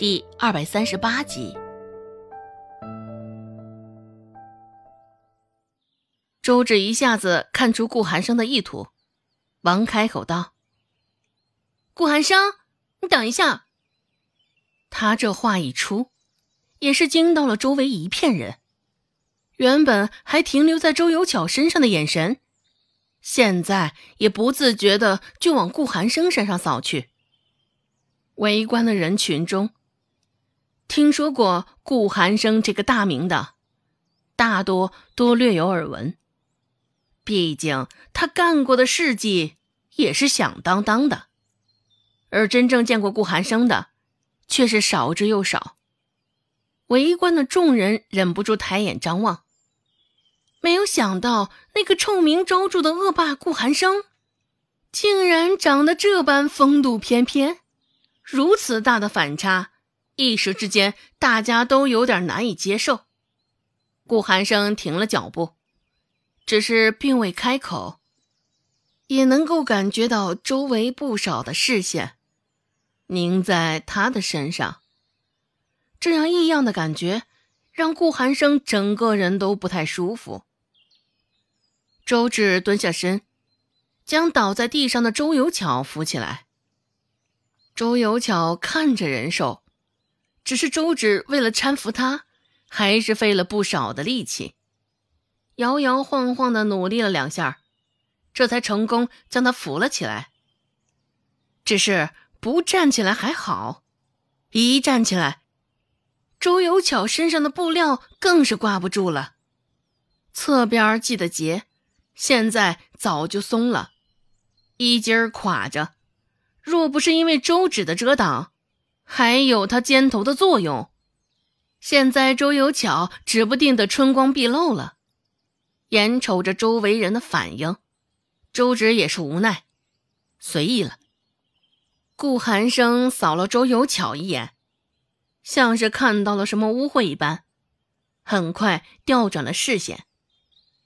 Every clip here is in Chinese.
第二百三十八集。周芷一下子看出顾寒生的意图，忙开口道：“顾寒生，你等一下。”他这话一出，也是惊到了周围一片人。原本还停留在周有巧身上的眼神，现在也不自觉的就往顾寒生身上扫去。围观的人群中，听说过顾寒生这个大名的，大多都略有耳闻。毕竟他干过的事迹也是响当当的，而真正见过顾寒生的，却是少之又少。围观的众人忍不住抬眼张望。没有想到，那个臭名昭著的恶霸顾寒生，竟然长得这般风度翩翩。如此大的反差，一时之间大家都有点难以接受。顾寒生停了脚步，只是并未开口，也能够感觉到周围不少的视线凝在他的身上。这样异样的感觉，让顾寒生整个人都不太舒服。周志蹲下身，将倒在地上的周有巧扶起来。周有巧看着人瘦，只是周芷为了搀扶他，还是费了不少的力气，摇摇晃晃的努力了两下，这才成功将他扶了起来。只是不站起来还好，一站起来，周有巧身上的布料更是挂不住了，侧边系的结。现在早就松了，衣襟垮着。若不是因为周芷的遮挡，还有他肩头的作用，现在周有巧指不定的春光毕露了。眼瞅着周围人的反应，周芷也是无奈，随意了。顾寒生扫了周有巧一眼，像是看到了什么污秽一般，很快调转了视线。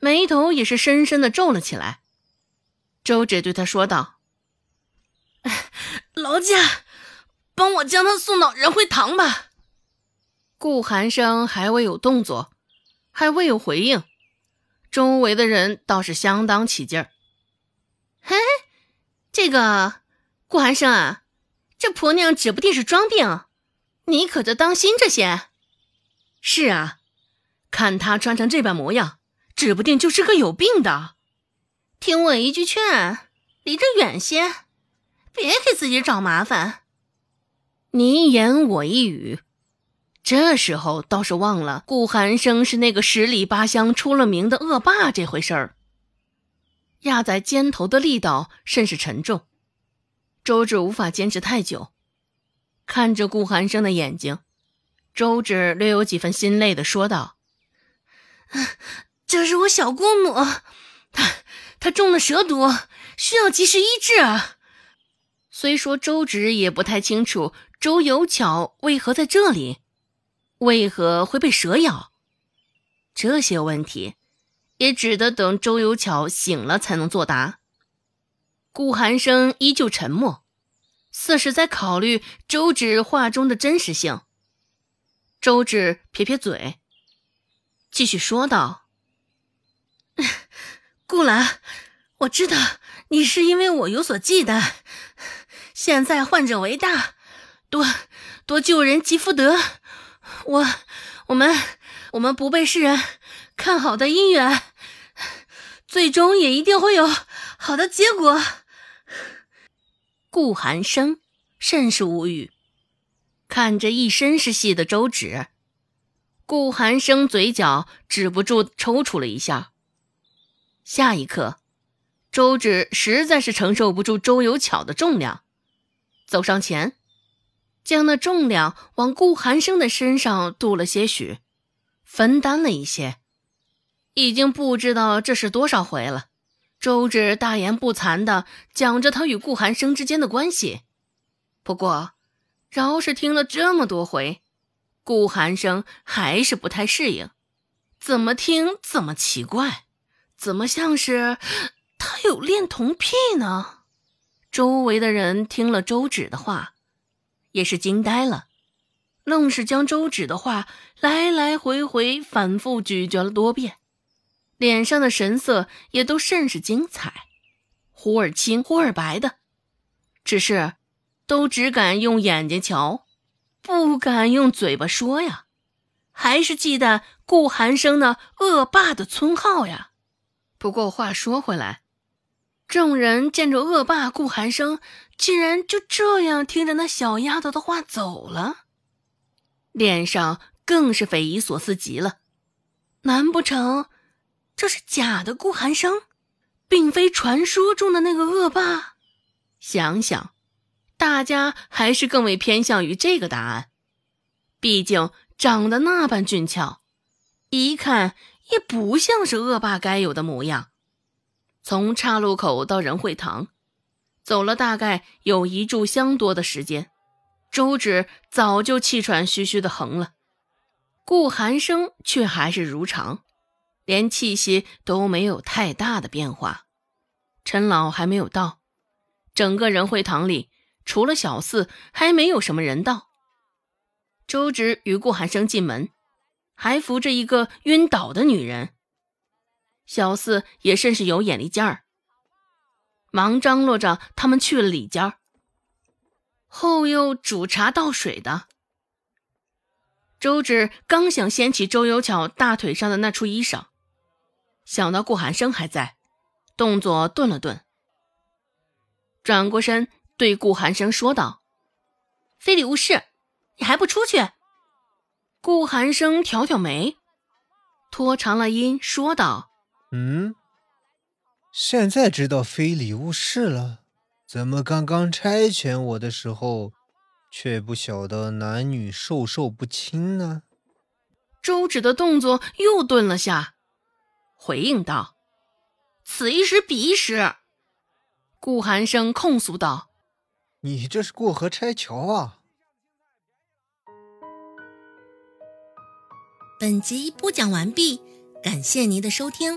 眉头也是深深的皱了起来。周芷对他说道：“劳驾，帮我将他送到仁惠堂吧。”顾寒生还未有动作，还未有回应，周围的人倒是相当起劲儿。嘿，这个顾寒生啊，这婆娘指不定是装病，你可得当心着些。是啊，看她穿成这般模样。指不定就是个有病的，听我一句劝，离着远些，别给自己找麻烦。你一言我一语，这时候倒是忘了顾寒生是那个十里八乡出了名的恶霸这回事儿。压在肩头的力道甚是沉重，周芷无法坚持太久，看着顾寒生的眼睛，周芷略有几分心累的说道。这是我小姑母，她她中了蛇毒，需要及时医治啊。虽说周芷也不太清楚周有巧为何在这里，为何会被蛇咬，这些问题也只得等周有巧醒了才能作答。顾寒生依旧沉默，似是在考虑周芷话中的真实性。周芷撇撇嘴，继续说道。顾兰，我知道你是因为我有所忌惮。现在患者为大，多多救人积福德。我、我们、我们不被世人看好的姻缘，最终也一定会有好的结果。顾寒生甚是无语，看着一身是戏的周芷，顾寒生嘴角止不住抽搐了一下。下一刻，周芷实在是承受不住周有巧的重量，走上前，将那重量往顾寒生的身上渡了些许，分担了一些。已经不知道这是多少回了，周芷大言不惭的讲着他与顾寒生之间的关系。不过，饶是听了这么多回，顾寒生还是不太适应，怎么听怎么奇怪。怎么像是他有恋童癖呢？周围的人听了周芷的话，也是惊呆了。愣是将周芷的话来来回回反复咀嚼了多遍，脸上的神色也都甚是精彩，忽而青忽而白的，只是都只敢用眼睛瞧，不敢用嘴巴说呀，还是忌惮顾寒生那恶霸的村号呀。不过话说回来，众人见着恶霸顾寒生竟然就这样听着那小丫头的话走了。脸上更是匪夷所思极了，难不成这是假的顾寒生，并非传说中的那个恶霸？想想，大家还是更为偏向于这个答案。毕竟长得那般俊俏，一看也不像是恶霸该有的模样。从岔路口到仁惠堂，走了大概有一炷香多的时间。周芷早就气喘吁吁的横了，顾寒生却还是如常，连气息都没有太大的变化。陈老还没有到，整个仁惠堂里除了小四，还没有什么人到。周芷与顾寒生进门，还扶着一个晕倒的女人。小四也甚是有眼力劲儿，忙张罗着他们去了里间儿。后又煮茶倒水的，周芷刚想掀起周有巧大腿上的那处衣裳，想到顾寒生还在，动作顿了顿，转过身对顾寒生说道：“非礼勿视，你还不出去？”顾寒生挑挑眉，拖长了音说道：“嗯，现在知道非礼勿视了。”怎么刚刚差遣我的时候，却不晓得男女授受不亲呢？周芷的动作又顿了下，回应道：“此一时，彼一时。”顾寒生控诉道：“你这是过河拆桥啊！”本集播讲完毕，感谢您的收听。